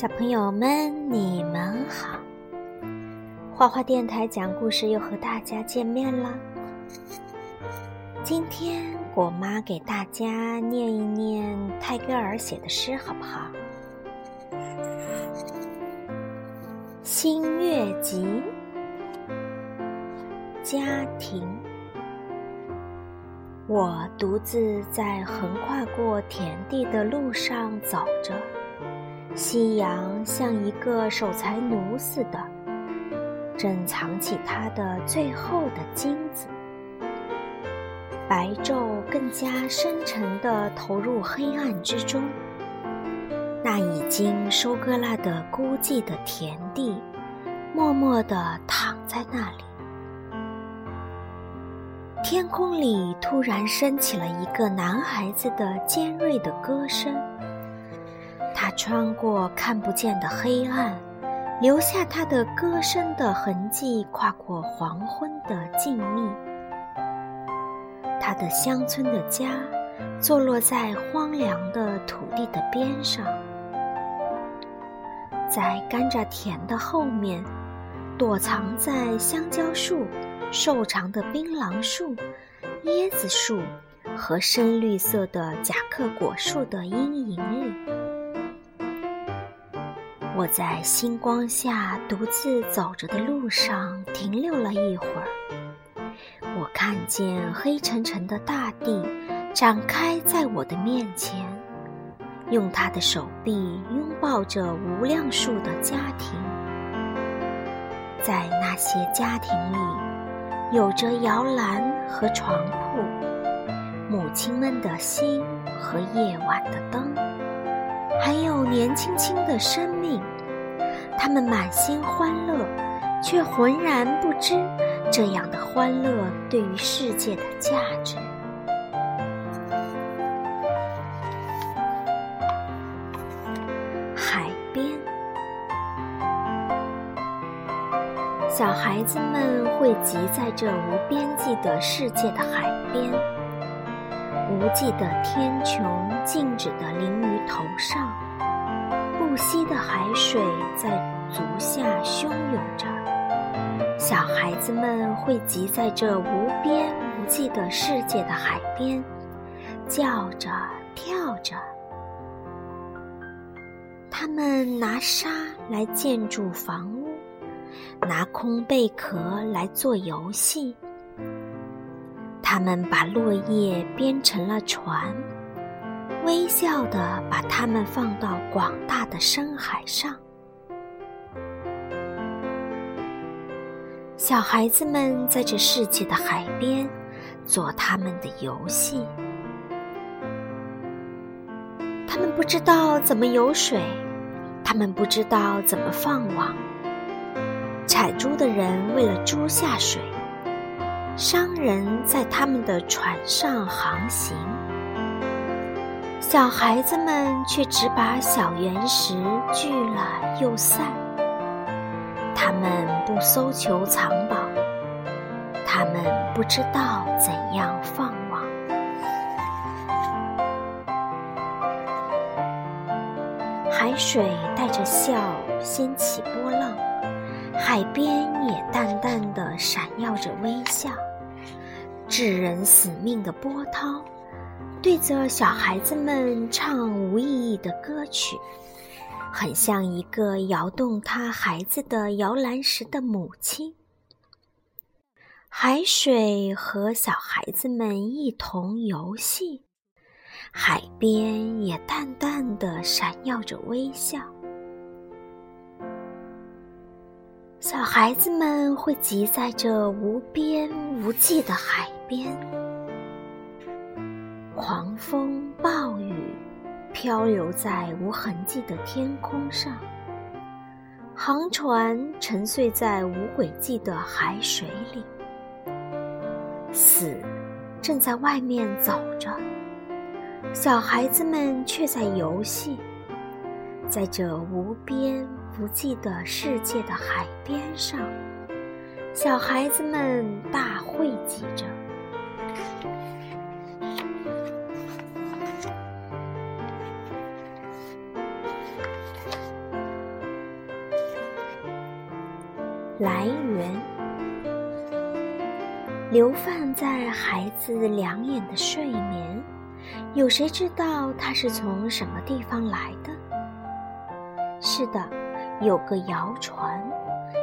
小朋友们，你们好！花花电台讲故事又和大家见面了。今天果妈给大家念一念泰戈尔写的诗，好不好？《新月集》，家庭。我独自在横跨过田地的路上走着。夕阳像一个守财奴似的，正藏起它的最后的金子。白昼更加深沉地投入黑暗之中。那已经收割了的孤寂的田地，默默地躺在那里。天空里突然升起了一个男孩子的尖锐的歌声。他穿过看不见的黑暗，留下他的歌声的痕迹，跨过黄昏的静谧。他的乡村的家，坐落在荒凉的土地的边上，在甘蔗田的后面，躲藏在香蕉树、瘦长的槟榔树、椰子树和深绿色的甲壳果树的阴影里。我在星光下独自走着的路上停留了一会儿，我看见黑沉沉的大地展开在我的面前，用他的手臂拥抱着无量数的家庭，在那些家庭里，有着摇篮和床铺，母亲们的心和夜晚的灯。还有年轻轻的生命，他们满心欢乐，却浑然不知这样的欢乐对于世界的价值。海边，小孩子们汇集在这无边际的世界的海边。无际的天穹静止地临于头上，不息的海水在足下汹涌着。小孩子们汇集在这无边无际的世界的海边，叫着跳着。他们拿沙来建筑房屋，拿空贝壳来做游戏。他们把落叶编成了船，微笑地把它们放到广大的深海上。小孩子们在这世界的海边做他们的游戏。他们不知道怎么游水，他们不知道怎么放网。采珠的人为了猪下水。商人在他们的船上航行，小孩子们却只把小圆石聚了又散。他们不搜求藏宝，他们不知道怎样放网。海水带着笑掀起波浪，海边也淡淡的闪耀着微笑。致人死命的波涛，对着小孩子们唱无意义的歌曲，很像一个摇动他孩子的摇篮时的母亲。海水和小孩子们一同游戏，海边也淡淡的闪耀着微笑。小孩子们会集在这无边无际的海边，狂风暴雨漂流在无痕迹的天空上，航船沉睡在无轨迹的海水里，死正在外面走着，小孩子们却在游戏，在这无边。不记得世界的海边上，小孩子们大会记着。来源。流放在孩子两眼的睡眠，有谁知道它是从什么地方来的？是的。有个谣传，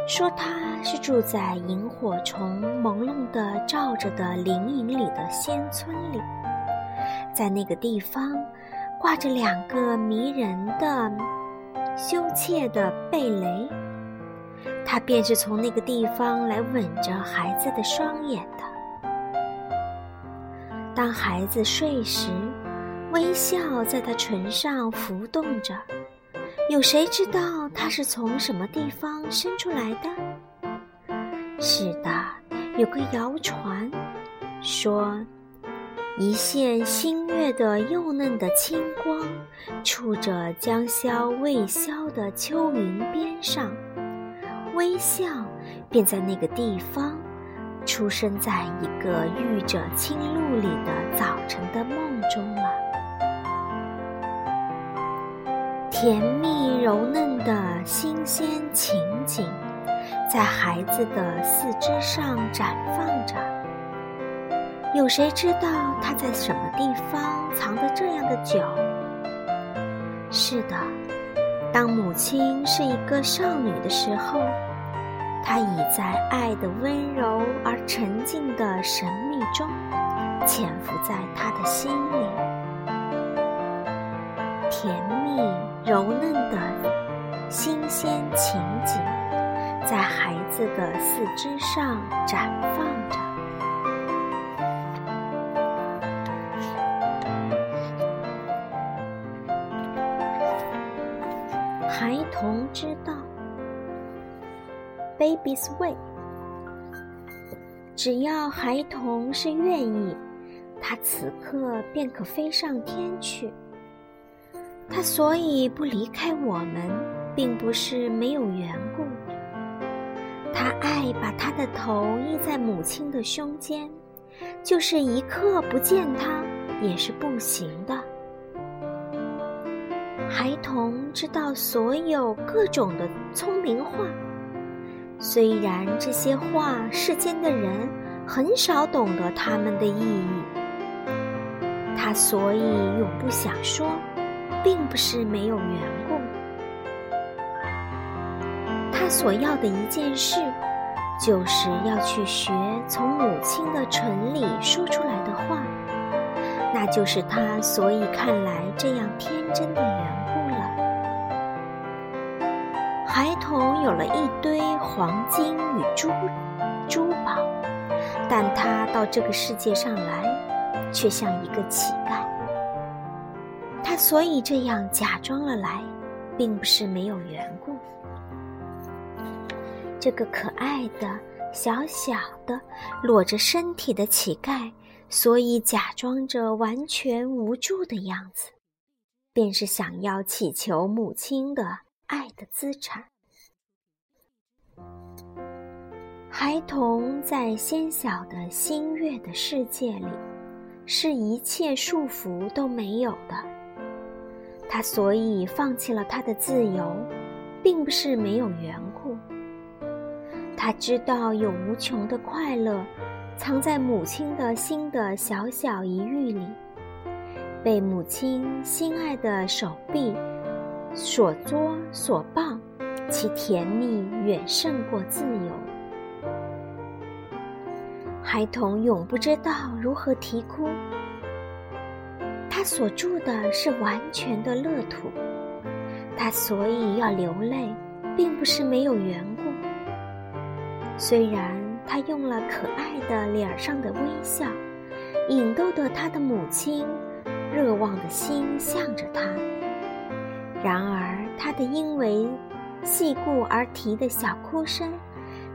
说他是住在萤火虫朦胧的照着的林荫里的仙村里，在那个地方，挂着两个迷人的、羞怯的贝雷。他便是从那个地方来吻着孩子的双眼的。当孩子睡时，微笑在他唇上浮动着。有谁知道他是从什么地方生出来的？是的，有个谣传说，一线新月的幼嫩的清光，触着将消未消的秋云边上。微笑，便在那个地方，出生在一个遇着青露里的早晨的梦中了。甜蜜柔嫩的新鲜情景，在孩子的四肢上绽放着。有谁知道他在什么地方藏着这样的酒？是的，当母亲是一个少女的时候。她已在爱的温柔而沉静的神秘中潜伏在他的心里，甜蜜柔嫩的新鲜情景在孩子的四肢上绽放着。孩童之道。Baby's way。只要孩童是愿意，他此刻便可飞上天去。他所以不离开我们，并不是没有缘故。他爱把他的头依在母亲的胸间，就是一刻不见他也是不行的。孩童知道所有各种的聪明话。虽然这些话，世间的人很少懂得他们的意义，他所以永不想说，并不是没有缘故。他所要的一件事，就是要去学从母亲的唇里说出来的话，那就是他所以看来这样天真的缘故了。孩童有了一堆黄金与珠珠宝，但他到这个世界上来，却像一个乞丐。所以这样假装了来，并不是没有缘故。这个可爱的、小小的、裸着身体的乞丐，所以假装着完全无助的样子，便是想要祈求母亲的。爱的资产。孩童在纤小的新月的世界里，是一切束缚都没有的。他所以放弃了他的自由，并不是没有缘故。他知道有无穷的快乐，藏在母亲的心的小小一隅里，被母亲心爱的手臂。所作所抱，其甜蜜远胜过自由。孩童永不知道如何啼哭，所住的是完全的乐土，他所以要流泪，并不是没有缘故。虽然他用了可爱的脸上的微笑，引逗得他的母亲热望的心向着他。然而，他的因为细故而啼的小哭声，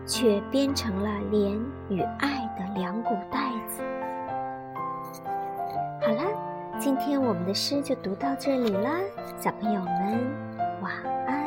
却编成了怜与爱的两股带子。今天我们的诗就读到这里啦，小朋友们晚安。